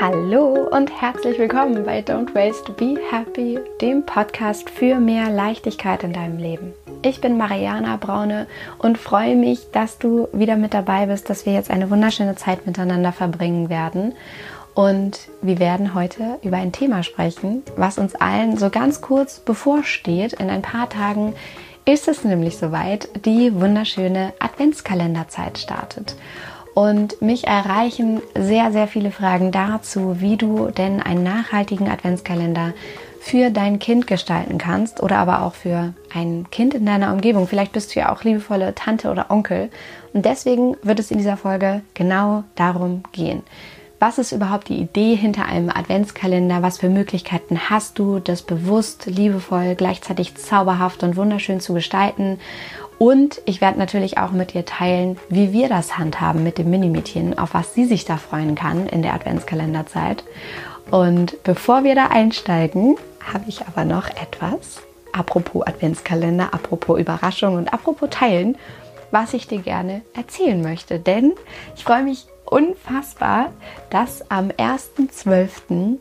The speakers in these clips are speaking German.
Hallo und herzlich willkommen bei Don't Waste, Be Happy, dem Podcast für mehr Leichtigkeit in deinem Leben. Ich bin Mariana Braune und freue mich, dass du wieder mit dabei bist, dass wir jetzt eine wunderschöne Zeit miteinander verbringen werden. Und wir werden heute über ein Thema sprechen, was uns allen so ganz kurz bevorsteht. In ein paar Tagen ist es nämlich soweit, die wunderschöne Adventskalenderzeit startet. Und mich erreichen sehr, sehr viele Fragen dazu, wie du denn einen nachhaltigen Adventskalender für dein Kind gestalten kannst oder aber auch für ein Kind in deiner Umgebung. Vielleicht bist du ja auch liebevolle Tante oder Onkel. Und deswegen wird es in dieser Folge genau darum gehen. Was ist überhaupt die Idee hinter einem Adventskalender? Was für Möglichkeiten hast du, das bewusst, liebevoll, gleichzeitig zauberhaft und wunderschön zu gestalten? Und ich werde natürlich auch mit dir teilen, wie wir das handhaben mit dem Minimädchen, auf was sie sich da freuen kann in der Adventskalenderzeit. Und bevor wir da einsteigen, habe ich aber noch etwas, apropos Adventskalender, apropos Überraschung und apropos Teilen, was ich dir gerne erzählen möchte. Denn ich freue mich unfassbar, dass am 1.12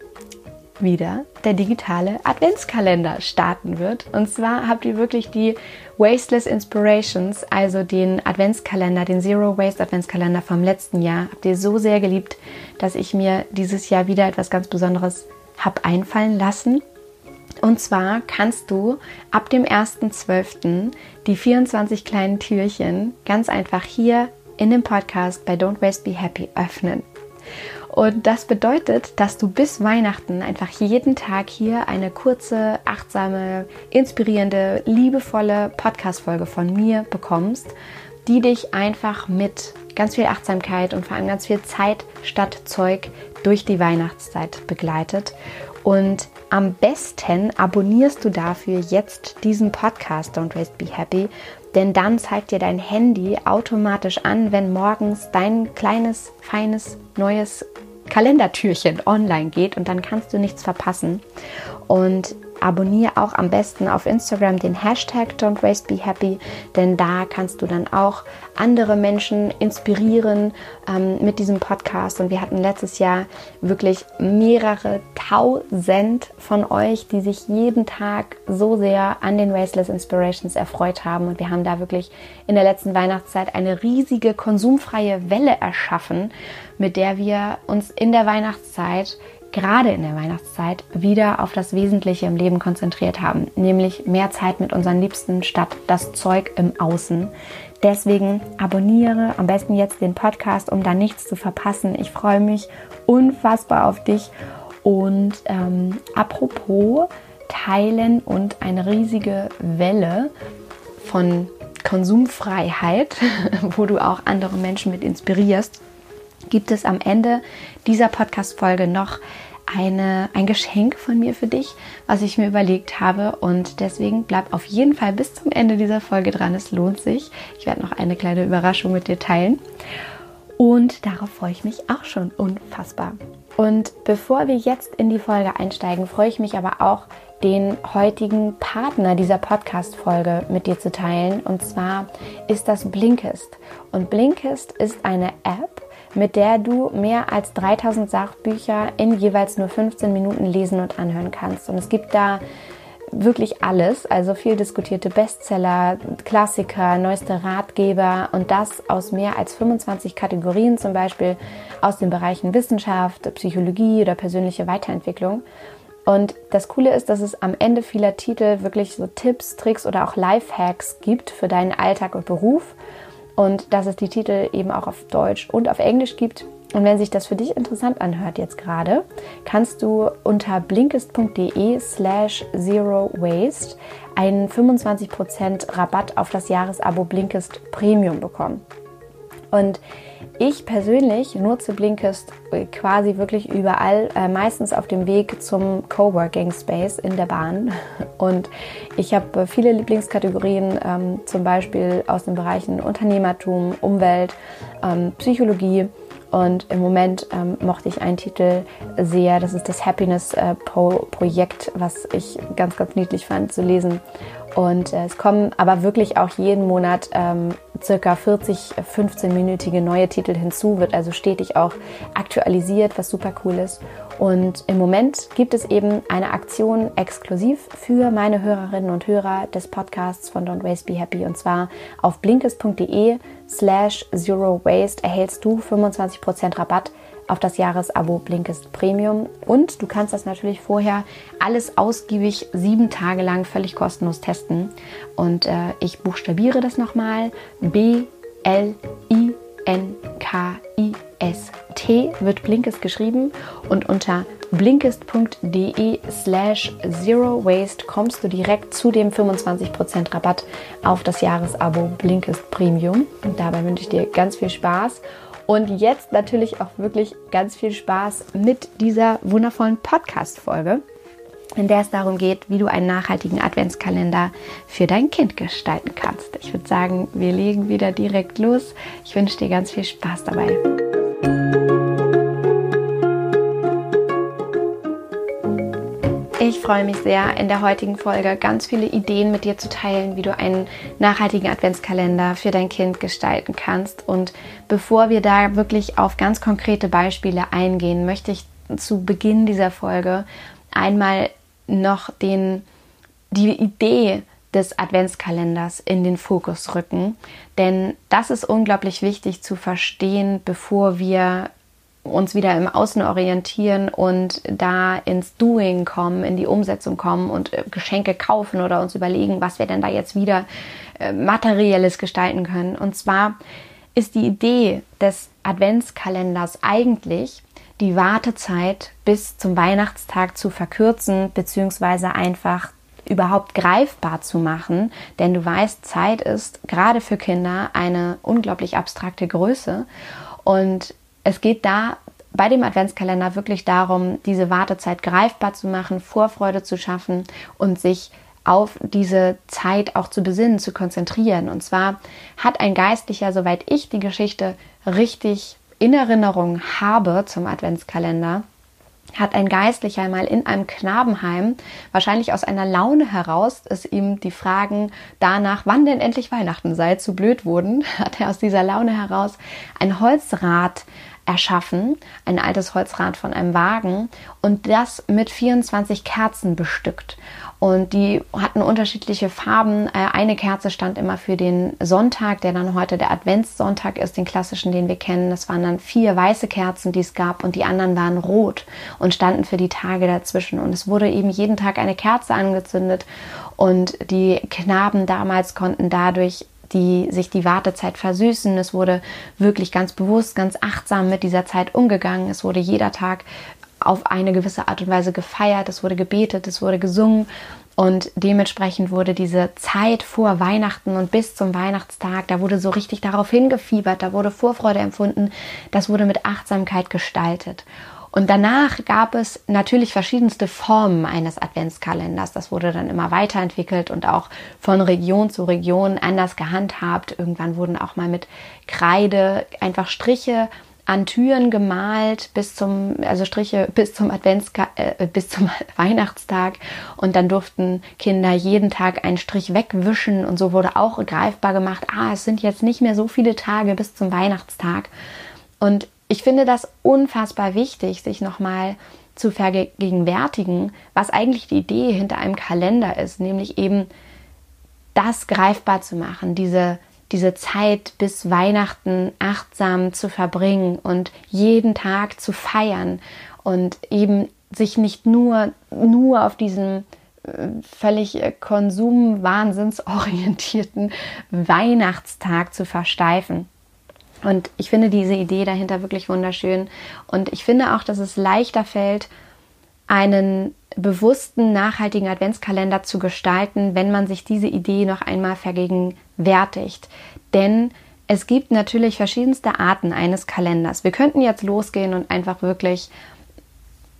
wieder der digitale Adventskalender starten wird. Und zwar habt ihr wirklich die Wasteless Inspirations, also den Adventskalender, den Zero Waste Adventskalender vom letzten Jahr, habt ihr so sehr geliebt, dass ich mir dieses Jahr wieder etwas ganz Besonderes habe einfallen lassen. Und zwar kannst du ab dem 1.12. die 24 kleinen Türchen ganz einfach hier in dem Podcast bei Don't Waste Be Happy öffnen. Und das bedeutet, dass du bis Weihnachten einfach jeden Tag hier eine kurze, achtsame, inspirierende, liebevolle Podcast-Folge von mir bekommst, die dich einfach mit ganz viel Achtsamkeit und vor allem ganz viel Zeit statt Zeug durch die Weihnachtszeit begleitet. Und am besten abonnierst du dafür jetzt diesen Podcast Don't Waste Be Happy, denn dann zeigt dir dein Handy automatisch an, wenn morgens dein kleines, feines, neues Kalendertürchen online geht und dann kannst du nichts verpassen. Und abonniere auch am besten auf Instagram den Hashtag Don't Waste Be Happy, denn da kannst du dann auch andere Menschen inspirieren ähm, mit diesem Podcast. Und wir hatten letztes Jahr wirklich mehrere tausend von euch, die sich jeden Tag so sehr an den Wasteless Inspirations erfreut haben. Und wir haben da wirklich in der letzten Weihnachtszeit eine riesige konsumfreie Welle erschaffen, mit der wir uns in der Weihnachtszeit gerade in der Weihnachtszeit wieder auf das Wesentliche im Leben konzentriert haben, nämlich mehr Zeit mit unseren Liebsten statt das Zeug im Außen. Deswegen abonniere am besten jetzt den Podcast, um da nichts zu verpassen. Ich freue mich unfassbar auf dich. Und ähm, apropos Teilen und eine riesige Welle von Konsumfreiheit, wo du auch andere Menschen mit inspirierst gibt es am Ende dieser Podcast-Folge noch eine, ein Geschenk von mir für dich, was ich mir überlegt habe. Und deswegen bleib auf jeden Fall bis zum Ende dieser Folge dran. Es lohnt sich. Ich werde noch eine kleine Überraschung mit dir teilen. Und darauf freue ich mich auch schon unfassbar. Und bevor wir jetzt in die Folge einsteigen, freue ich mich aber auch, den heutigen Partner dieser Podcast-Folge mit dir zu teilen. Und zwar ist das Blinkist. Und Blinkist ist eine App, mit der du mehr als 3000 Sachbücher in jeweils nur 15 Minuten lesen und anhören kannst. Und es gibt da wirklich alles, also viel diskutierte Bestseller, Klassiker, neueste Ratgeber und das aus mehr als 25 Kategorien, zum Beispiel aus den Bereichen Wissenschaft, Psychologie oder persönliche Weiterentwicklung. Und das Coole ist, dass es am Ende vieler Titel wirklich so Tipps, Tricks oder auch Lifehacks gibt für deinen Alltag und Beruf und dass es die Titel eben auch auf Deutsch und auf Englisch gibt. Und wenn sich das für dich interessant anhört jetzt gerade, kannst du unter blinkist.de slash zero waste einen 25% Rabatt auf das Jahresabo Blinkist Premium bekommen. Und ich persönlich nutze Blinkist quasi wirklich überall, äh, meistens auf dem Weg zum Coworking Space in der Bahn. Und ich habe viele Lieblingskategorien, ähm, zum Beispiel aus den Bereichen Unternehmertum, Umwelt, ähm, Psychologie. Und im Moment ähm, mochte ich einen Titel sehr, das ist das Happiness äh, Projekt, was ich ganz, ganz niedlich fand zu lesen. Und äh, es kommen aber wirklich auch jeden Monat ähm, circa 40, 15-minütige neue Titel hinzu, wird also stetig auch aktualisiert, was super cool ist. Und im Moment gibt es eben eine Aktion exklusiv für meine Hörerinnen und Hörer des Podcasts von Don't Waste Be Happy. Und zwar auf blinkist.de slash zero waste erhältst du 25% Rabatt auf das Jahresabo Blinkist Premium. Und du kannst das natürlich vorher alles ausgiebig sieben Tage lang völlig kostenlos testen. Und äh, ich buchstabiere das nochmal. B L I N K I S T wird Blinkist geschrieben und unter blinkist.de slash zero waste kommst du direkt zu dem 25% Rabatt auf das Jahresabo Blinkist Premium. Und dabei wünsche ich dir ganz viel Spaß und jetzt natürlich auch wirklich ganz viel Spaß mit dieser wundervollen Podcast-Folge, in der es darum geht, wie du einen nachhaltigen Adventskalender für dein Kind gestalten kannst. Ich würde sagen, wir legen wieder direkt los. Ich wünsche dir ganz viel Spaß dabei. Ich freue mich sehr, in der heutigen Folge ganz viele Ideen mit dir zu teilen, wie du einen nachhaltigen Adventskalender für dein Kind gestalten kannst. Und bevor wir da wirklich auf ganz konkrete Beispiele eingehen, möchte ich zu Beginn dieser Folge einmal noch den, die Idee des Adventskalenders in den Fokus rücken. Denn das ist unglaublich wichtig zu verstehen, bevor wir uns wieder im Außen orientieren und da ins Doing kommen, in die Umsetzung kommen und äh, Geschenke kaufen oder uns überlegen, was wir denn da jetzt wieder äh, materielles gestalten können. Und zwar ist die Idee des Adventskalenders eigentlich, die Wartezeit bis zum Weihnachtstag zu verkürzen, beziehungsweise einfach überhaupt greifbar zu machen. Denn du weißt, Zeit ist gerade für Kinder eine unglaublich abstrakte Größe. Und es geht da bei dem Adventskalender wirklich darum, diese Wartezeit greifbar zu machen, Vorfreude zu schaffen und sich auf diese Zeit auch zu besinnen, zu konzentrieren. Und zwar hat ein Geistlicher, soweit ich die Geschichte richtig in Erinnerung habe zum Adventskalender, hat ein Geistlicher einmal in einem Knabenheim, wahrscheinlich aus einer Laune heraus, es ihm die Fragen danach, wann denn endlich Weihnachten sei, zu blöd wurden, hat er aus dieser Laune heraus ein Holzrad erschaffen, ein altes Holzrad von einem Wagen und das mit 24 Kerzen bestückt. Und die hatten unterschiedliche Farben. Äh, eine Kerze stand immer für den Sonntag, der dann heute der Adventssonntag ist, den klassischen, den wir kennen. Das waren dann vier weiße Kerzen, die es gab und die anderen waren rot und standen für die Tage dazwischen. Und es wurde eben jeden Tag eine Kerze angezündet und die Knaben damals konnten dadurch die sich die Wartezeit versüßen. Es wurde wirklich ganz bewusst, ganz achtsam mit dieser Zeit umgegangen. Es wurde jeder Tag auf eine gewisse Art und Weise gefeiert, es wurde gebetet, es wurde gesungen und dementsprechend wurde diese Zeit vor Weihnachten und bis zum Weihnachtstag, da wurde so richtig darauf hingefiebert, da wurde Vorfreude empfunden, das wurde mit Achtsamkeit gestaltet. Und danach gab es natürlich verschiedenste Formen eines Adventskalenders. Das wurde dann immer weiterentwickelt und auch von Region zu Region anders gehandhabt. Irgendwann wurden auch mal mit Kreide einfach Striche an Türen gemalt bis zum also Striche bis zum Advents äh, bis zum Weihnachtstag und dann durften Kinder jeden Tag einen Strich wegwischen und so wurde auch greifbar gemacht. Ah, es sind jetzt nicht mehr so viele Tage bis zum Weihnachtstag und ich finde das unfassbar wichtig, sich nochmal zu vergegenwärtigen, was eigentlich die Idee hinter einem Kalender ist, nämlich eben das greifbar zu machen, diese, diese Zeit bis Weihnachten achtsam zu verbringen und jeden Tag zu feiern und eben sich nicht nur, nur auf diesen äh, völlig äh, konsumwahnsinnsorientierten Weihnachtstag zu versteifen. Und ich finde diese Idee dahinter wirklich wunderschön. Und ich finde auch, dass es leichter fällt, einen bewussten, nachhaltigen Adventskalender zu gestalten, wenn man sich diese Idee noch einmal vergegenwärtigt. Denn es gibt natürlich verschiedenste Arten eines Kalenders. Wir könnten jetzt losgehen und einfach wirklich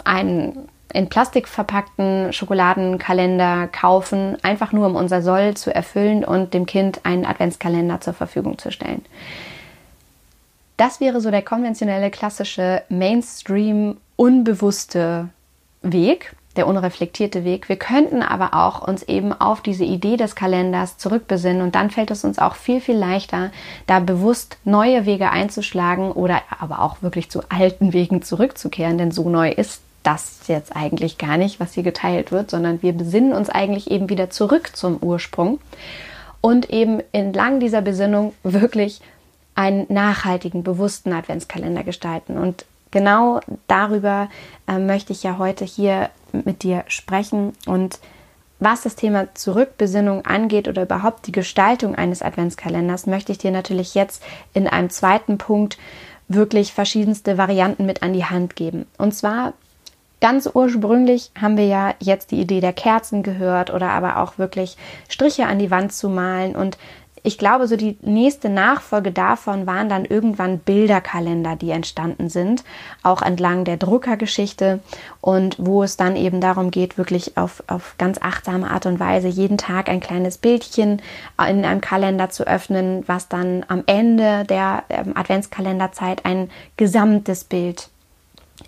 einen in Plastik verpackten Schokoladenkalender kaufen, einfach nur um unser Soll zu erfüllen und dem Kind einen Adventskalender zur Verfügung zu stellen. Das wäre so der konventionelle, klassische Mainstream, unbewusste Weg. der unreflektierte Weg. Wir könnten aber auch uns eben auf diese Idee des Kalenders zurückbesinnen und dann fällt es uns auch viel, viel leichter, da bewusst neue Wege einzuschlagen oder aber auch wirklich zu alten Wegen zurückzukehren, denn so neu ist das jetzt eigentlich gar nicht, was hier geteilt wird, sondern wir besinnen uns eigentlich eben wieder zurück zum Ursprung und eben entlang dieser Besinnung wirklich einen nachhaltigen, bewussten Adventskalender gestalten. Und genau darüber äh, möchte ich ja heute hier mit dir sprechen und was das Thema Zurückbesinnung angeht oder überhaupt die Gestaltung eines Adventskalenders, möchte ich dir natürlich jetzt in einem zweiten Punkt wirklich verschiedenste Varianten mit an die Hand geben. Und zwar ganz ursprünglich haben wir ja jetzt die Idee der Kerzen gehört oder aber auch wirklich Striche an die Wand zu malen und ich glaube, so die nächste Nachfolge davon waren dann irgendwann Bilderkalender, die entstanden sind, auch entlang der Druckergeschichte und wo es dann eben darum geht, wirklich auf, auf ganz achtsame Art und Weise jeden Tag ein kleines Bildchen in einem Kalender zu öffnen, was dann am Ende der ähm, Adventskalenderzeit ein gesamtes Bild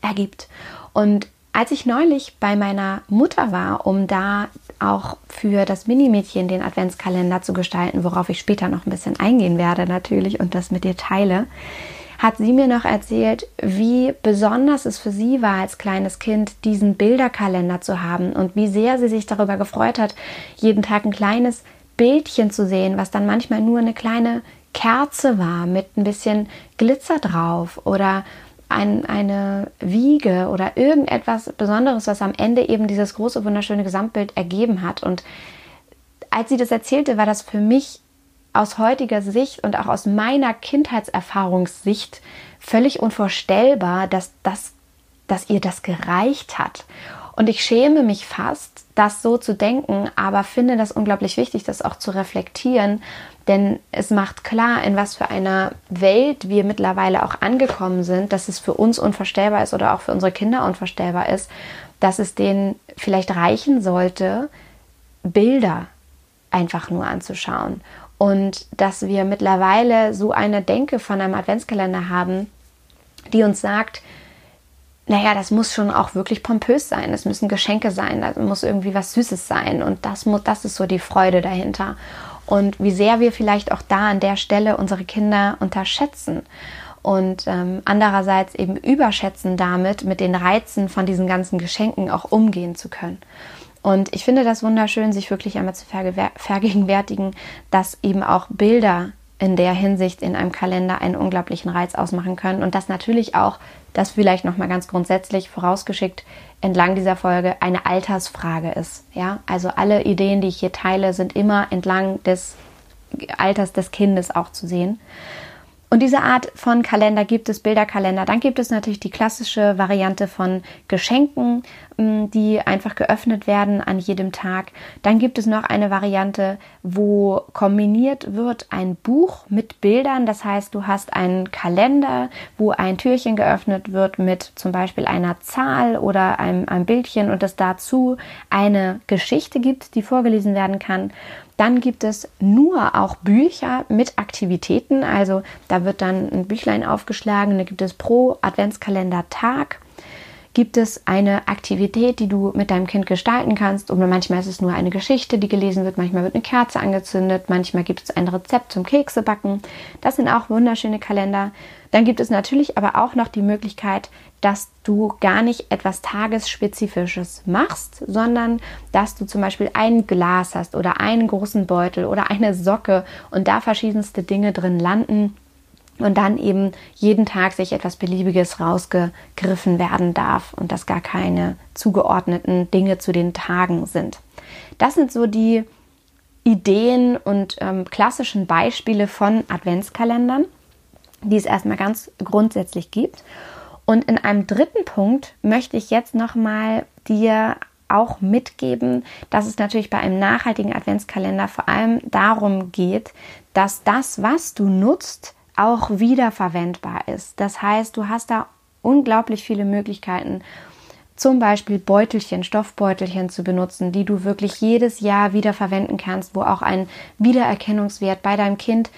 ergibt. Und als ich neulich bei meiner Mutter war, um da auch für das Minimädchen den Adventskalender zu gestalten, worauf ich später noch ein bisschen eingehen werde natürlich und das mit dir teile, hat sie mir noch erzählt, wie besonders es für sie war als kleines Kind, diesen Bilderkalender zu haben und wie sehr sie sich darüber gefreut hat, jeden Tag ein kleines Bildchen zu sehen, was dann manchmal nur eine kleine Kerze war mit ein bisschen Glitzer drauf oder ein, eine Wiege oder irgendetwas Besonderes, was am Ende eben dieses große, wunderschöne Gesamtbild ergeben hat. Und als sie das erzählte, war das für mich aus heutiger Sicht und auch aus meiner Kindheitserfahrungssicht völlig unvorstellbar, dass, das, dass ihr das gereicht hat. Und ich schäme mich fast, das so zu denken, aber finde das unglaublich wichtig, das auch zu reflektieren, denn es macht klar, in was für einer Welt wir mittlerweile auch angekommen sind, dass es für uns unvorstellbar ist oder auch für unsere Kinder unvorstellbar ist, dass es denen vielleicht reichen sollte, Bilder einfach nur anzuschauen. Und dass wir mittlerweile so eine Denke von einem Adventskalender haben, die uns sagt, naja, das muss schon auch wirklich pompös sein. Es müssen Geschenke sein, da muss irgendwie was Süßes sein. Und das, muss, das ist so die Freude dahinter. Und wie sehr wir vielleicht auch da an der Stelle unsere Kinder unterschätzen. Und ähm, andererseits eben überschätzen damit, mit den Reizen von diesen ganzen Geschenken auch umgehen zu können. Und ich finde das wunderschön, sich wirklich einmal zu vergegenwärtigen, dass eben auch Bilder in der Hinsicht in einem Kalender einen unglaublichen Reiz ausmachen können und dass natürlich auch, das vielleicht noch mal ganz grundsätzlich vorausgeschickt entlang dieser Folge eine Altersfrage ist. Ja, also alle Ideen, die ich hier teile, sind immer entlang des Alters des Kindes auch zu sehen. Und diese Art von Kalender gibt es, Bilderkalender. Dann gibt es natürlich die klassische Variante von Geschenken, mm, die einfach geöffnet werden an jedem Tag. Dann gibt es noch eine Variante, wo kombiniert wird ein Buch mit Bildern. Das heißt, du hast einen Kalender, wo ein Türchen geöffnet wird mit zum Beispiel einer Zahl oder einem, einem Bildchen und es dazu eine Geschichte gibt, die vorgelesen werden kann. Dann gibt es nur auch Bücher mit Aktivitäten. Also da wird dann ein Büchlein aufgeschlagen. Da gibt es pro Adventskalender Tag gibt es eine Aktivität, die du mit deinem Kind gestalten kannst. Und manchmal ist es nur eine Geschichte, die gelesen wird, manchmal wird eine Kerze angezündet, manchmal gibt es ein Rezept zum Keksebacken. Das sind auch wunderschöne Kalender. Dann gibt es natürlich aber auch noch die Möglichkeit, dass du gar nicht etwas Tagesspezifisches machst, sondern dass du zum Beispiel ein Glas hast oder einen großen Beutel oder eine Socke und da verschiedenste Dinge drin landen und dann eben jeden Tag sich etwas Beliebiges rausgegriffen werden darf und dass gar keine zugeordneten Dinge zu den Tagen sind. Das sind so die Ideen und ähm, klassischen Beispiele von Adventskalendern, die es erstmal ganz grundsätzlich gibt. Und in einem dritten Punkt möchte ich jetzt nochmal dir auch mitgeben, dass es natürlich bei einem nachhaltigen Adventskalender vor allem darum geht, dass das, was du nutzt, auch wiederverwendbar ist. Das heißt, du hast da unglaublich viele Möglichkeiten, zum Beispiel Beutelchen, Stoffbeutelchen zu benutzen, die du wirklich jedes Jahr wieder verwenden kannst, wo auch ein Wiedererkennungswert bei deinem Kind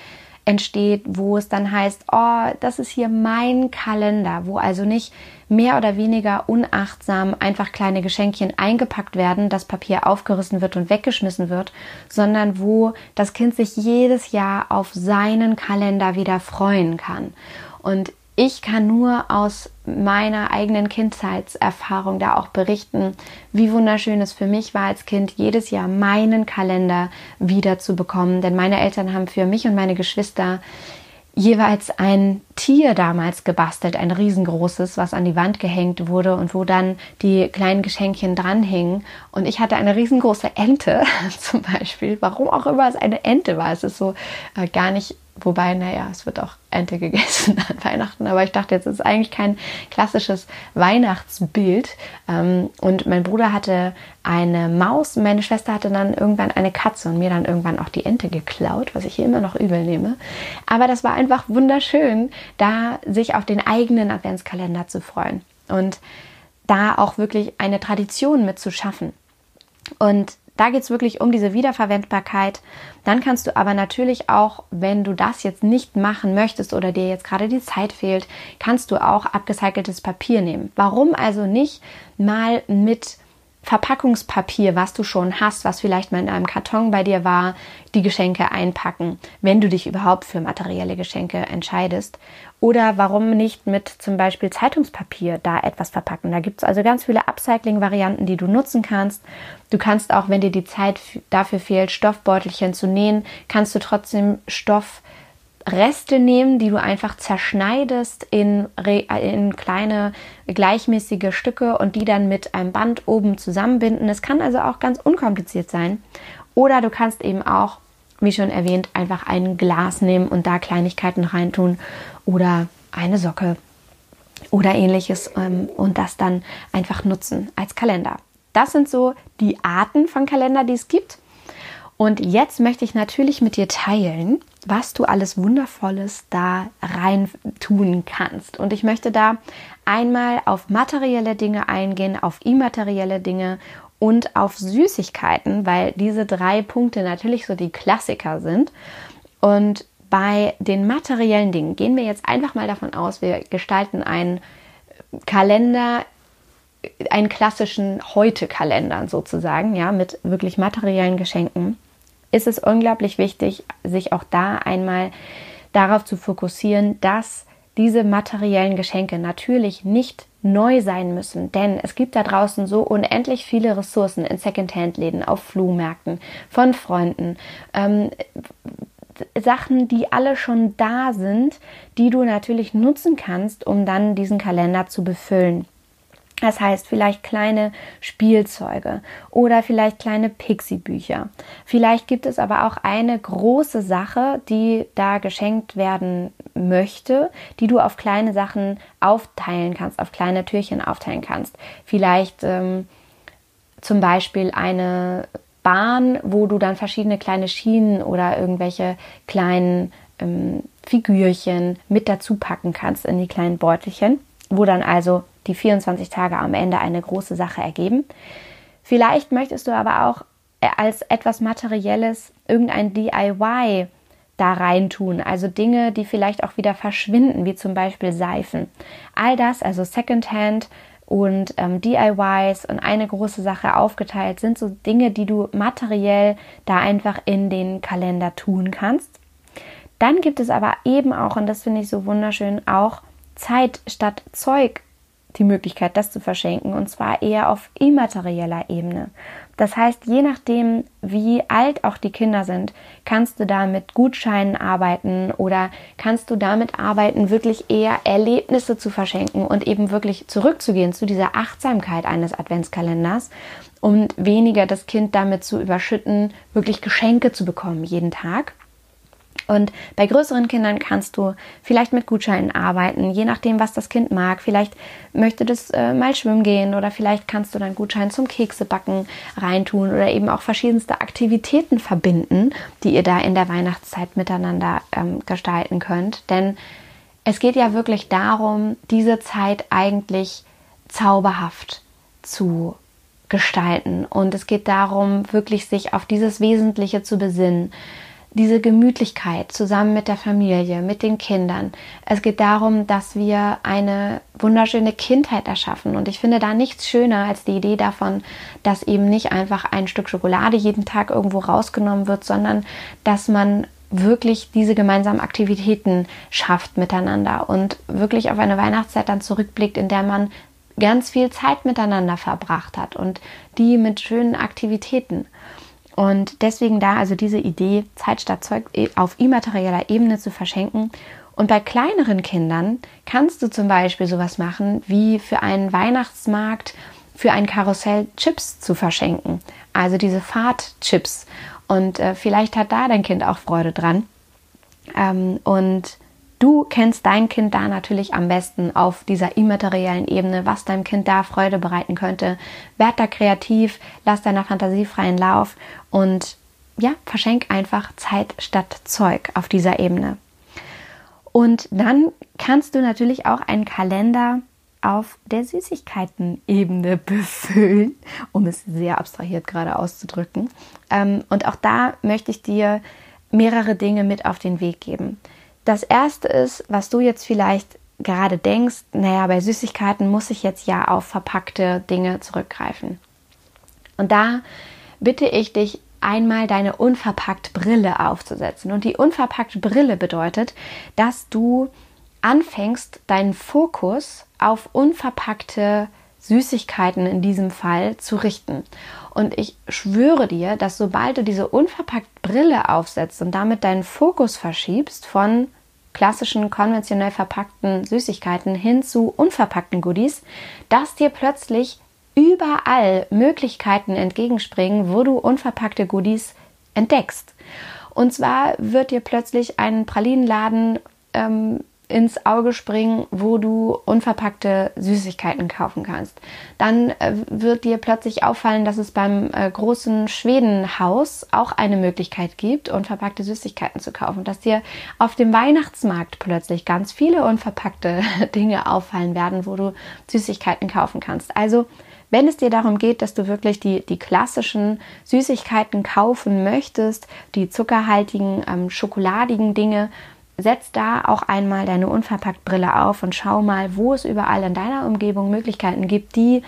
entsteht, wo es dann heißt, oh, das ist hier mein Kalender, wo also nicht mehr oder weniger unachtsam einfach kleine Geschenkchen eingepackt werden, das Papier aufgerissen wird und weggeschmissen wird, sondern wo das Kind sich jedes Jahr auf seinen Kalender wieder freuen kann. Und ich kann nur aus meiner eigenen Kindheitserfahrung da auch berichten, wie wunderschön es für mich war als Kind, jedes Jahr meinen Kalender wieder zu bekommen. Denn meine Eltern haben für mich und meine Geschwister jeweils ein Tier damals gebastelt, ein riesengroßes, was an die Wand gehängt wurde und wo dann die kleinen Geschenkchen dranhingen. Und ich hatte eine riesengroße Ente zum Beispiel. Warum auch immer es eine Ente war. Es ist so äh, gar nicht Wobei, naja, es wird auch Ente gegessen an Weihnachten. Aber ich dachte, jetzt ist eigentlich kein klassisches Weihnachtsbild. Ähm, und mein Bruder hatte eine Maus, meine Schwester hatte dann irgendwann eine Katze und mir dann irgendwann auch die Ente geklaut, was ich hier immer noch übel nehme. Aber das war einfach wunderschön, da sich auf den eigenen Adventskalender zu freuen und da auch wirklich eine Tradition mit zu schaffen. Und da geht es wirklich um diese Wiederverwendbarkeit. Dann kannst du aber natürlich auch, wenn du das jetzt nicht machen möchtest oder dir jetzt gerade die Zeit fehlt, kannst du auch abgecyceltes Papier nehmen. Warum also nicht mal mit Verpackungspapier, was du schon hast, was vielleicht mal in einem Karton bei dir war, die Geschenke einpacken, wenn du dich überhaupt für materielle Geschenke entscheidest. Oder warum nicht mit zum Beispiel Zeitungspapier da etwas verpacken? Da gibt es also ganz viele Upcycling-Varianten, die du nutzen kannst. Du kannst auch, wenn dir die Zeit dafür fehlt, Stoffbeutelchen zu nähen, kannst du trotzdem Stoff Reste nehmen, die du einfach zerschneidest in, in kleine gleichmäßige Stücke und die dann mit einem Band oben zusammenbinden. Es kann also auch ganz unkompliziert sein. Oder du kannst eben auch, wie schon erwähnt, einfach ein Glas nehmen und da Kleinigkeiten reintun oder eine Socke oder ähnliches ähm, und das dann einfach nutzen als Kalender. Das sind so die Arten von Kalender, die es gibt. Und jetzt möchte ich natürlich mit dir teilen, was du alles Wundervolles da rein tun kannst. Und ich möchte da einmal auf materielle Dinge eingehen, auf immaterielle Dinge und auf Süßigkeiten, weil diese drei Punkte natürlich so die Klassiker sind. Und bei den materiellen Dingen gehen wir jetzt einfach mal davon aus, wir gestalten einen Kalender, einen klassischen Heute-Kalender sozusagen, ja, mit wirklich materiellen Geschenken ist es unglaublich wichtig, sich auch da einmal darauf zu fokussieren, dass diese materiellen Geschenke natürlich nicht neu sein müssen, denn es gibt da draußen so unendlich viele Ressourcen in Secondhand-Läden, auf Flohmärkten, von Freunden, ähm, Sachen, die alle schon da sind, die du natürlich nutzen kannst, um dann diesen Kalender zu befüllen. Das heißt, vielleicht kleine Spielzeuge oder vielleicht kleine Pixie-Bücher. Vielleicht gibt es aber auch eine große Sache, die da geschenkt werden möchte, die du auf kleine Sachen aufteilen kannst, auf kleine Türchen aufteilen kannst. Vielleicht ähm, zum Beispiel eine Bahn, wo du dann verschiedene kleine Schienen oder irgendwelche kleinen ähm, Figürchen mit dazu packen kannst in die kleinen Beutelchen, wo dann also die 24 Tage am Ende eine große Sache ergeben. Vielleicht möchtest du aber auch äh, als etwas Materielles irgendein DIY da reintun, also Dinge, die vielleicht auch wieder verschwinden, wie zum Beispiel Seifen. All das, also Secondhand und ähm, DIYs und eine große Sache aufgeteilt, sind so Dinge, die du materiell da einfach in den Kalender tun kannst. Dann gibt es aber eben auch, und das finde ich so wunderschön, auch Zeit statt Zeug die Möglichkeit, das zu verschenken, und zwar eher auf immaterieller Ebene. Das heißt, je nachdem, wie alt auch die Kinder sind, kannst du da mit Gutscheinen arbeiten oder kannst du damit arbeiten, wirklich eher Erlebnisse zu verschenken und eben wirklich zurückzugehen zu dieser Achtsamkeit eines Adventskalenders und weniger das Kind damit zu überschütten, wirklich Geschenke zu bekommen jeden Tag und bei größeren Kindern kannst du vielleicht mit Gutscheinen arbeiten, je nachdem, was das Kind mag. Vielleicht möchte das äh, mal schwimmen gehen oder vielleicht kannst du dann Gutschein zum Keksebacken reintun oder eben auch verschiedenste Aktivitäten verbinden, die ihr da in der Weihnachtszeit miteinander ähm, gestalten könnt. Denn es geht ja wirklich darum, diese Zeit eigentlich zauberhaft zu gestalten. Und es geht darum, wirklich sich auf dieses Wesentliche zu besinnen diese Gemütlichkeit zusammen mit der Familie, mit den Kindern. Es geht darum, dass wir eine wunderschöne Kindheit erschaffen. Und ich finde da nichts schöner als die Idee davon, dass eben nicht einfach ein Stück Schokolade jeden Tag irgendwo rausgenommen wird, sondern dass man wirklich diese gemeinsamen Aktivitäten schafft miteinander und wirklich auf eine Weihnachtszeit dann zurückblickt, in der man ganz viel Zeit miteinander verbracht hat und die mit schönen Aktivitäten. Und deswegen da also diese Idee, Zeit statt Zeug äh, auf immaterieller Ebene zu verschenken. Und bei kleineren Kindern kannst du zum Beispiel sowas machen, wie für einen Weihnachtsmarkt für ein Karussell Chips zu verschenken. Also diese Fahrtchips. Und äh, vielleicht hat da dein Kind auch Freude dran. Ähm, und Du kennst dein Kind da natürlich am besten auf dieser immateriellen Ebene, was deinem Kind da Freude bereiten könnte. Werd da kreativ, lass deiner Fantasie freien Lauf und ja, verschenk einfach Zeit statt Zeug auf dieser Ebene. Und dann kannst du natürlich auch einen Kalender auf der Süßigkeiten-Ebene befüllen, um es sehr abstrahiert gerade auszudrücken. Ähm, und auch da möchte ich dir mehrere Dinge mit auf den Weg geben. Das erste ist, was du jetzt vielleicht gerade denkst, naja, bei Süßigkeiten muss ich jetzt ja auf verpackte Dinge zurückgreifen. Und da bitte ich dich, einmal deine unverpackt Brille aufzusetzen. Und die unverpackt Brille bedeutet, dass du anfängst, deinen Fokus auf unverpackte Süßigkeiten in diesem Fall zu richten. Und ich schwöre dir, dass sobald du diese unverpackt Brille aufsetzt und damit deinen Fokus verschiebst von klassischen konventionell verpackten Süßigkeiten hin zu unverpackten Goodies, dass dir plötzlich überall Möglichkeiten entgegenspringen, wo du unverpackte Goodies entdeckst. Und zwar wird dir plötzlich ein Pralinenladen ähm, ins Auge springen, wo du unverpackte Süßigkeiten kaufen kannst. Dann äh, wird dir plötzlich auffallen, dass es beim äh, großen Schwedenhaus auch eine Möglichkeit gibt, unverpackte Süßigkeiten zu kaufen. Dass dir auf dem Weihnachtsmarkt plötzlich ganz viele unverpackte Dinge auffallen werden, wo du Süßigkeiten kaufen kannst. Also wenn es dir darum geht, dass du wirklich die, die klassischen Süßigkeiten kaufen möchtest, die zuckerhaltigen, ähm, schokoladigen Dinge, setz da auch einmal deine unverpackt Brille auf und schau mal, wo es überall in deiner Umgebung Möglichkeiten gibt, die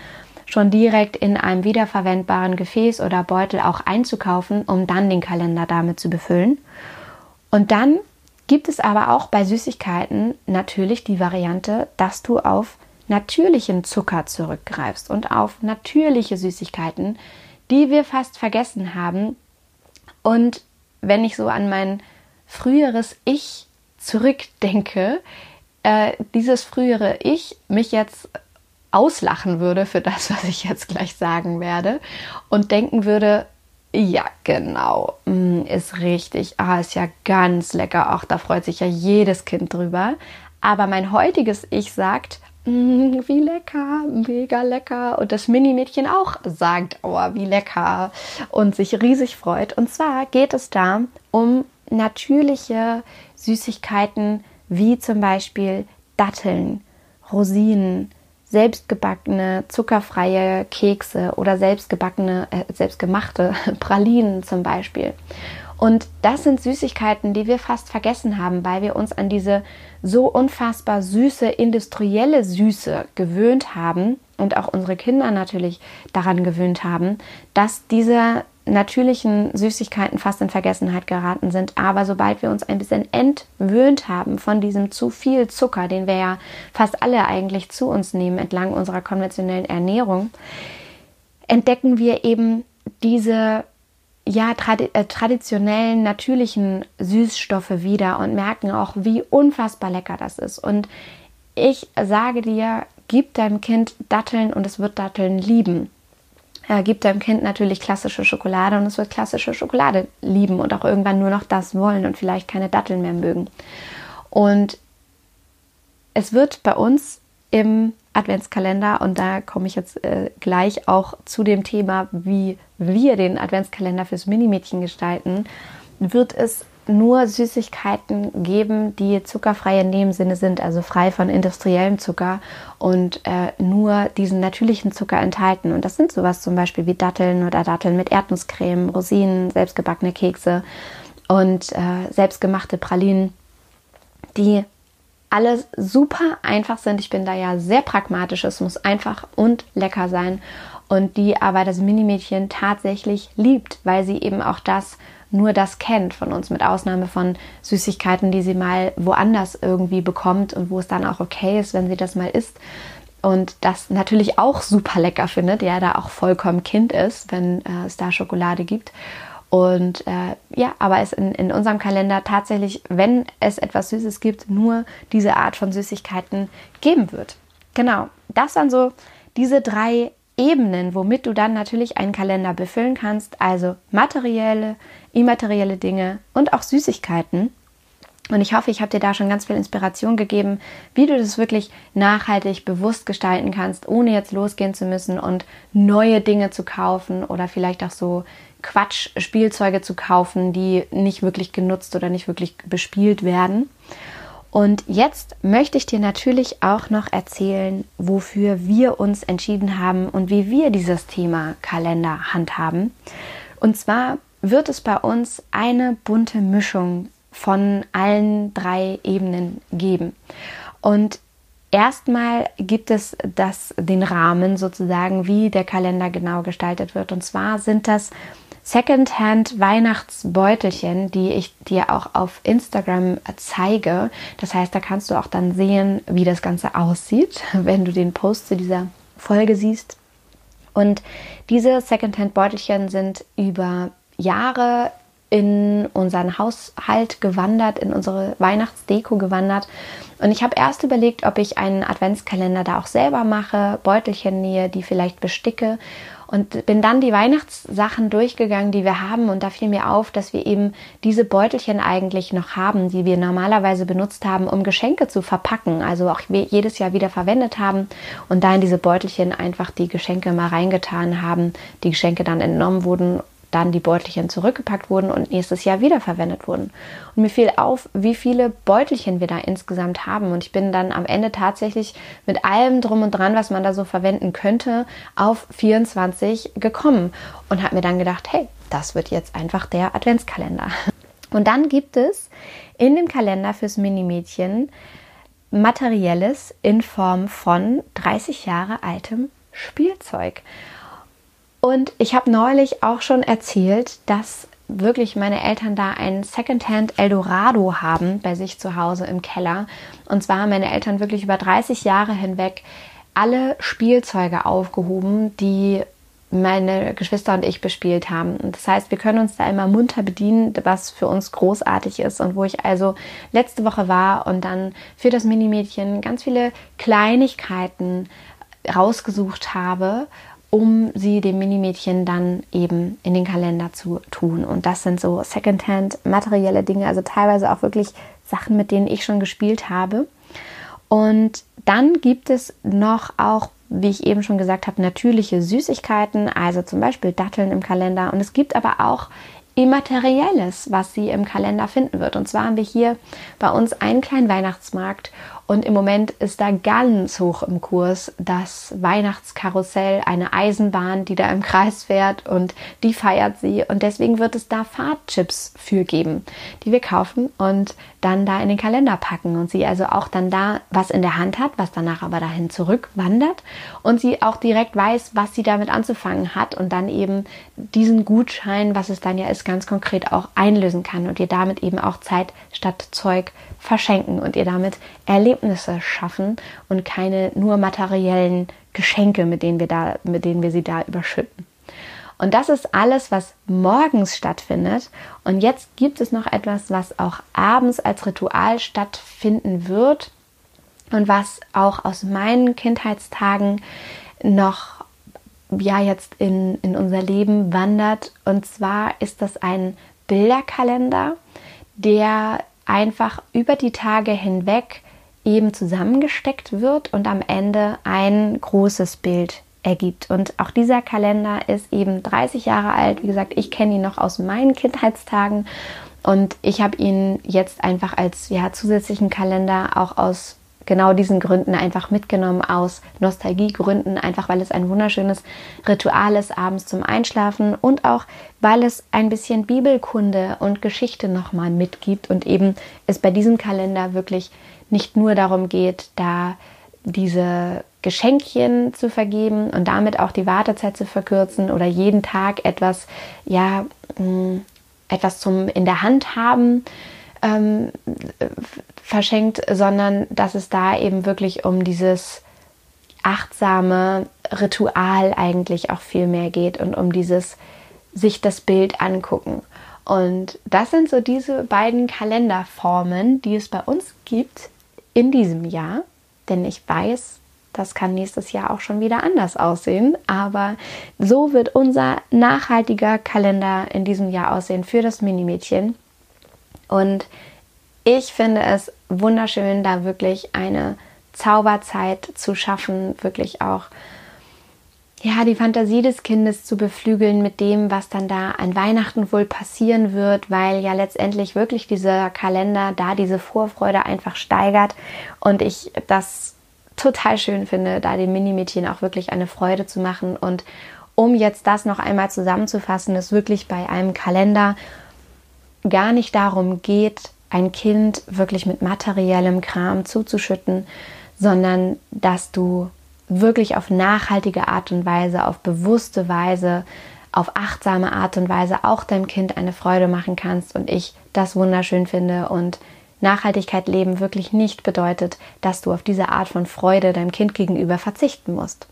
schon direkt in einem wiederverwendbaren Gefäß oder Beutel auch einzukaufen, um dann den Kalender damit zu befüllen. Und dann gibt es aber auch bei Süßigkeiten natürlich die Variante, dass du auf natürlichen Zucker zurückgreifst und auf natürliche Süßigkeiten, die wir fast vergessen haben. Und wenn ich so an mein früheres Ich zurückdenke, äh, dieses frühere Ich mich jetzt auslachen würde für das, was ich jetzt gleich sagen werde und denken würde, ja, genau, mm, ist richtig, ah, ist ja ganz lecker, auch da freut sich ja jedes Kind drüber. Aber mein heutiges Ich sagt, mm, wie lecker, mega lecker. Und das Mini-Mädchen auch sagt, oh, wie lecker und sich riesig freut. Und zwar geht es da um natürliche Süßigkeiten wie zum Beispiel Datteln, Rosinen, selbstgebackene zuckerfreie Kekse oder selbstgebackene, äh, selbstgemachte Pralinen zum Beispiel. Und das sind Süßigkeiten, die wir fast vergessen haben, weil wir uns an diese so unfassbar süße, industrielle Süße gewöhnt haben und auch unsere Kinder natürlich daran gewöhnt haben, dass diese natürlichen Süßigkeiten fast in Vergessenheit geraten sind. Aber sobald wir uns ein bisschen entwöhnt haben von diesem zu viel Zucker, den wir ja fast alle eigentlich zu uns nehmen entlang unserer konventionellen Ernährung, entdecken wir eben diese ja, tradi äh, traditionellen, natürlichen Süßstoffe wieder und merken auch, wie unfassbar lecker das ist. Und ich sage dir, gib deinem Kind Datteln und es wird Datteln lieben äh, gibt deinem Kind natürlich klassische Schokolade und es wird klassische Schokolade lieben und auch irgendwann nur noch das wollen und vielleicht keine Datteln mehr mögen. Und es wird bei uns im Adventskalender, und da komme ich jetzt äh, gleich auch zu dem Thema, wie wir den Adventskalender fürs Minimädchen gestalten, wird es nur Süßigkeiten geben, die zuckerfrei in dem Sinne sind, also frei von industriellem Zucker und äh, nur diesen natürlichen Zucker enthalten. Und das sind sowas zum Beispiel wie Datteln oder Datteln mit Erdnusscreme, Rosinen, selbstgebackene Kekse. und äh, selbstgemachte Pralinen, die alle super einfach sind. Ich bin da ja sehr pragmatisch. Es muss einfach und lecker sein. Und die aber das Minimädchen tatsächlich liebt, weil sie eben auch das nur das kennt von uns, mit Ausnahme von Süßigkeiten, die sie mal woanders irgendwie bekommt und wo es dann auch okay ist, wenn sie das mal isst. Und das natürlich auch super lecker findet, ja, da auch vollkommen Kind ist, wenn äh, es da Schokolade gibt. Und äh, ja, aber es in, in unserem Kalender tatsächlich, wenn es etwas Süßes gibt, nur diese Art von Süßigkeiten geben wird. Genau, das waren so diese drei Ebenen, womit du dann natürlich einen Kalender befüllen kannst. Also materielle, immaterielle Dinge und auch Süßigkeiten. Und ich hoffe, ich habe dir da schon ganz viel Inspiration gegeben, wie du das wirklich nachhaltig bewusst gestalten kannst, ohne jetzt losgehen zu müssen und neue Dinge zu kaufen oder vielleicht auch so Quatsch-Spielzeuge zu kaufen, die nicht wirklich genutzt oder nicht wirklich bespielt werden. Und jetzt möchte ich dir natürlich auch noch erzählen, wofür wir uns entschieden haben und wie wir dieses Thema Kalender handhaben. Und zwar wird es bei uns eine bunte Mischung von allen drei Ebenen geben. Und erstmal gibt es das, den Rahmen sozusagen, wie der Kalender genau gestaltet wird. Und zwar sind das Secondhand Weihnachtsbeutelchen, die ich dir auch auf Instagram zeige. Das heißt, da kannst du auch dann sehen, wie das Ganze aussieht, wenn du den Post zu dieser Folge siehst. Und diese Secondhand Beutelchen sind über Jahre in unseren Haushalt gewandert, in unsere Weihnachtsdeko gewandert. Und ich habe erst überlegt, ob ich einen Adventskalender da auch selber mache, Beutelchen nähe, die vielleicht besticke und bin dann die Weihnachtssachen durchgegangen, die wir haben. Und da fiel mir auf, dass wir eben diese Beutelchen eigentlich noch haben, die wir normalerweise benutzt haben, um Geschenke zu verpacken. Also auch jedes Jahr wieder verwendet haben und da in diese Beutelchen einfach die Geschenke mal reingetan haben, die Geschenke dann entnommen wurden dann die Beutelchen zurückgepackt wurden und nächstes Jahr wiederverwendet wurden. Und mir fiel auf, wie viele Beutelchen wir da insgesamt haben. Und ich bin dann am Ende tatsächlich mit allem drum und dran, was man da so verwenden könnte, auf 24 gekommen und habe mir dann gedacht, hey, das wird jetzt einfach der Adventskalender. Und dann gibt es in dem Kalender fürs Minimädchen Materielles in Form von 30 Jahre altem Spielzeug. Und ich habe neulich auch schon erzählt, dass wirklich meine Eltern da ein Secondhand Eldorado haben bei sich zu Hause im Keller. Und zwar haben meine Eltern wirklich über 30 Jahre hinweg alle Spielzeuge aufgehoben, die meine Geschwister und ich bespielt haben. Das heißt, wir können uns da immer munter bedienen, was für uns großartig ist. Und wo ich also letzte Woche war und dann für das Minimädchen ganz viele Kleinigkeiten rausgesucht habe um sie dem Minimädchen dann eben in den Kalender zu tun. Und das sind so Secondhand materielle Dinge, also teilweise auch wirklich Sachen, mit denen ich schon gespielt habe. Und dann gibt es noch auch, wie ich eben schon gesagt habe, natürliche Süßigkeiten, also zum Beispiel Datteln im Kalender. Und es gibt aber auch Immaterielles, was sie im Kalender finden wird. Und zwar haben wir hier bei uns einen kleinen Weihnachtsmarkt und im Moment ist da ganz hoch im Kurs das Weihnachtskarussell, eine Eisenbahn, die da im Kreis fährt und die feiert sie. Und deswegen wird es da Fahrtchips für geben, die wir kaufen und dann da in den Kalender packen. Und sie also auch dann da was in der Hand hat, was danach aber dahin zurückwandert. Und sie auch direkt weiß, was sie damit anzufangen hat und dann eben diesen Gutschein, was es dann ja ist, ganz konkret auch einlösen kann und ihr damit eben auch Zeit statt Zeug verschenken und ihr damit Erlebnisse schaffen und keine nur materiellen Geschenke, mit denen wir da, mit denen wir sie da überschütten. Und das ist alles, was morgens stattfindet. Und jetzt gibt es noch etwas, was auch abends als Ritual stattfinden wird und was auch aus meinen Kindheitstagen noch ja jetzt in, in unser Leben wandert. Und zwar ist das ein Bilderkalender, der einfach über die Tage hinweg eben zusammengesteckt wird und am Ende ein großes Bild ergibt. Und auch dieser Kalender ist eben 30 Jahre alt. Wie gesagt, ich kenne ihn noch aus meinen Kindheitstagen und ich habe ihn jetzt einfach als ja, zusätzlichen Kalender auch aus genau diesen Gründen einfach mitgenommen, aus Nostalgiegründen, einfach weil es ein wunderschönes Ritual ist abends zum Einschlafen und auch weil es ein bisschen Bibelkunde und Geschichte nochmal mitgibt und eben es bei diesem Kalender wirklich nicht nur darum geht, da diese Geschenkchen zu vergeben und damit auch die Wartezeit zu verkürzen oder jeden Tag etwas, ja, mm, etwas zum in der Hand haben ähm, verschenkt, sondern dass es da eben wirklich um dieses achtsame Ritual eigentlich auch viel mehr geht und um dieses sich das Bild angucken. Und das sind so diese beiden Kalenderformen, die es bei uns gibt in diesem Jahr. Denn ich weiß, das kann nächstes Jahr auch schon wieder anders aussehen. Aber so wird unser nachhaltiger Kalender in diesem Jahr aussehen für das Minimädchen. Und ich finde es wunderschön, da wirklich eine Zauberzeit zu schaffen, wirklich auch ja, die Fantasie des Kindes zu beflügeln mit dem, was dann da an Weihnachten wohl passieren wird, weil ja letztendlich wirklich dieser Kalender da diese Vorfreude einfach steigert und ich das total schön finde, da den Minimädchen auch wirklich eine Freude zu machen. Und um jetzt das noch einmal zusammenzufassen, es wirklich bei einem Kalender gar nicht darum geht, ein Kind wirklich mit materiellem Kram zuzuschütten, sondern dass du wirklich auf nachhaltige Art und Weise, auf bewusste Weise, auf achtsame Art und Weise auch deinem Kind eine Freude machen kannst und ich das wunderschön finde und Nachhaltigkeit leben wirklich nicht bedeutet, dass du auf diese Art von Freude deinem Kind gegenüber verzichten musst.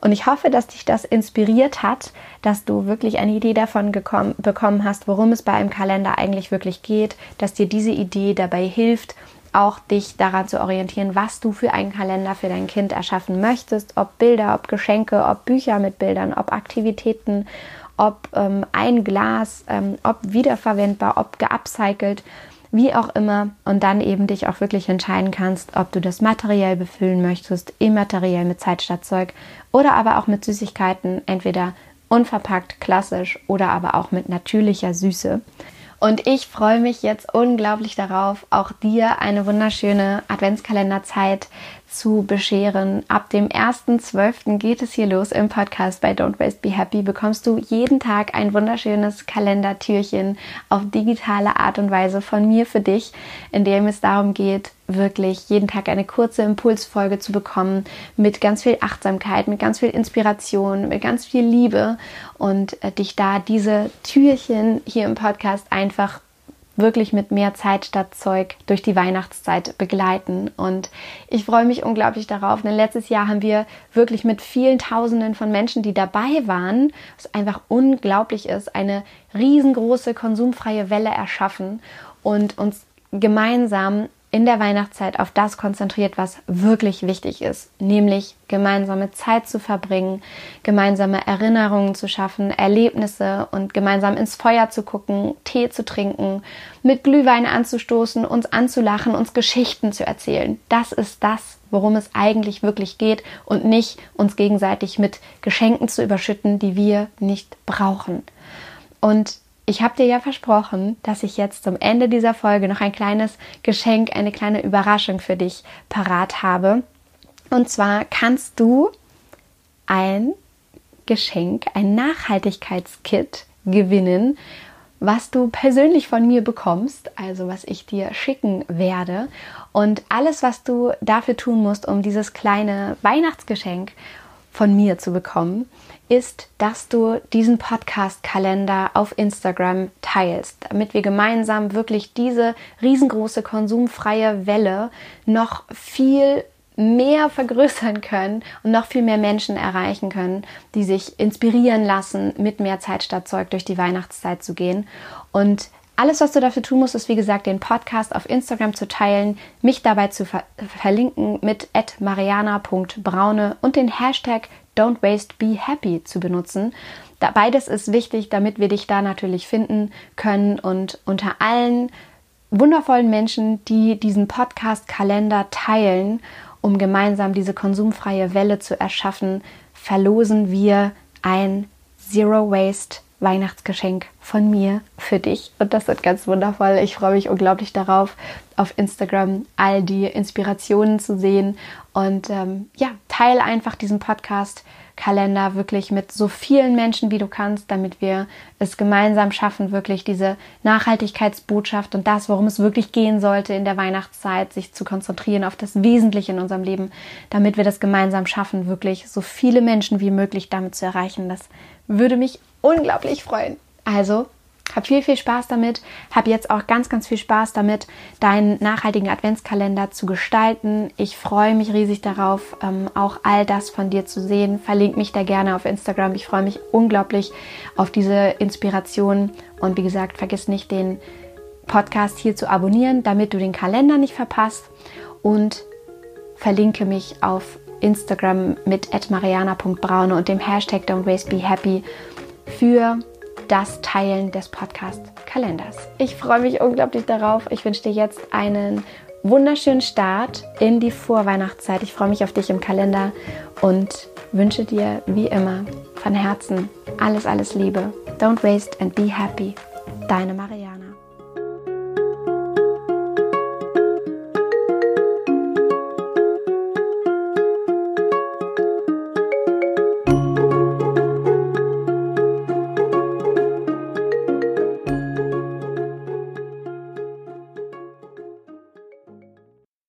Und ich hoffe, dass dich das inspiriert hat, dass du wirklich eine Idee davon gekommen, bekommen hast, worum es bei einem Kalender eigentlich wirklich geht, dass dir diese Idee dabei hilft, auch dich daran zu orientieren, was du für einen Kalender für dein Kind erschaffen möchtest, ob Bilder, ob Geschenke, ob Bücher mit Bildern, ob Aktivitäten, ob ähm, ein Glas, ähm, ob wiederverwendbar, ob geupcycelt wie auch immer, und dann eben dich auch wirklich entscheiden kannst, ob du das materiell befüllen möchtest, immateriell mit Zeit statt Zeug oder aber auch mit Süßigkeiten, entweder unverpackt, klassisch oder aber auch mit natürlicher Süße. Und ich freue mich jetzt unglaublich darauf, auch dir eine wunderschöne Adventskalenderzeit zu bescheren. Ab dem 1.12. geht es hier los im Podcast bei Don't Waste Be Happy. Bekommst du jeden Tag ein wunderschönes Kalendertürchen auf digitale Art und Weise von mir für dich, in dem es darum geht, wirklich jeden Tag eine kurze Impulsfolge zu bekommen mit ganz viel Achtsamkeit, mit ganz viel Inspiration, mit ganz viel Liebe und äh, dich da diese Türchen hier im Podcast einfach wirklich mit mehr Zeit statt Zeug durch die Weihnachtszeit begleiten. Und ich freue mich unglaublich darauf. Denn letztes Jahr haben wir wirklich mit vielen Tausenden von Menschen, die dabei waren, was einfach unglaublich ist, eine riesengroße konsumfreie Welle erschaffen und uns gemeinsam in der Weihnachtszeit auf das konzentriert, was wirklich wichtig ist, nämlich gemeinsame Zeit zu verbringen, gemeinsame Erinnerungen zu schaffen, Erlebnisse und gemeinsam ins Feuer zu gucken, Tee zu trinken, mit Glühwein anzustoßen, uns anzulachen, uns Geschichten zu erzählen. Das ist das, worum es eigentlich wirklich geht und nicht uns gegenseitig mit Geschenken zu überschütten, die wir nicht brauchen. Und ich habe dir ja versprochen, dass ich jetzt zum Ende dieser Folge noch ein kleines Geschenk, eine kleine Überraschung für dich parat habe. Und zwar kannst du ein Geschenk, ein Nachhaltigkeitskit gewinnen, was du persönlich von mir bekommst, also was ich dir schicken werde. Und alles, was du dafür tun musst, um dieses kleine Weihnachtsgeschenk von mir zu bekommen, ist, dass du diesen Podcast-Kalender auf Instagram teilst, damit wir gemeinsam wirklich diese riesengroße konsumfreie Welle noch viel mehr vergrößern können und noch viel mehr Menschen erreichen können, die sich inspirieren lassen, mit mehr Zeit statt Zeug durch die Weihnachtszeit zu gehen. Und alles, was du dafür tun musst, ist wie gesagt, den Podcast auf Instagram zu teilen, mich dabei zu ver verlinken mit mariana.braune und den Hashtag Don't Waste, Be Happy zu benutzen. Da, beides ist wichtig, damit wir dich da natürlich finden können und unter allen wundervollen Menschen, die diesen Podcast-Kalender teilen, um gemeinsam diese konsumfreie Welle zu erschaffen, verlosen wir ein Zero Waste Weihnachtsgeschenk von mir für dich und das wird ganz wundervoll. Ich freue mich unglaublich darauf, auf Instagram all die Inspirationen zu sehen und ähm, ja, teile einfach diesen Podcast Kalender wirklich mit so vielen Menschen, wie du kannst, damit wir es gemeinsam schaffen, wirklich diese Nachhaltigkeitsbotschaft und das, worum es wirklich gehen sollte in der Weihnachtszeit, sich zu konzentrieren auf das Wesentliche in unserem Leben, damit wir das gemeinsam schaffen, wirklich so viele Menschen wie möglich damit zu erreichen. Das würde mich unglaublich freuen. Also hab viel, viel Spaß damit. Hab jetzt auch ganz, ganz viel Spaß damit, deinen nachhaltigen Adventskalender zu gestalten. Ich freue mich riesig darauf, ähm, auch all das von dir zu sehen. Verlink mich da gerne auf Instagram. Ich freue mich unglaublich auf diese Inspiration. Und wie gesagt, vergiss nicht, den Podcast hier zu abonnieren, damit du den Kalender nicht verpasst. Und verlinke mich auf Instagram mit mariana.braune und dem Hashtag Don't Waste Be Happy für das Teilen des Podcast-Kalenders. Ich freue mich unglaublich darauf. Ich wünsche dir jetzt einen wunderschönen Start in die Vorweihnachtszeit. Ich freue mich auf dich im Kalender und wünsche dir wie immer von Herzen alles, alles Liebe. Don't waste and be happy. Deine Maria.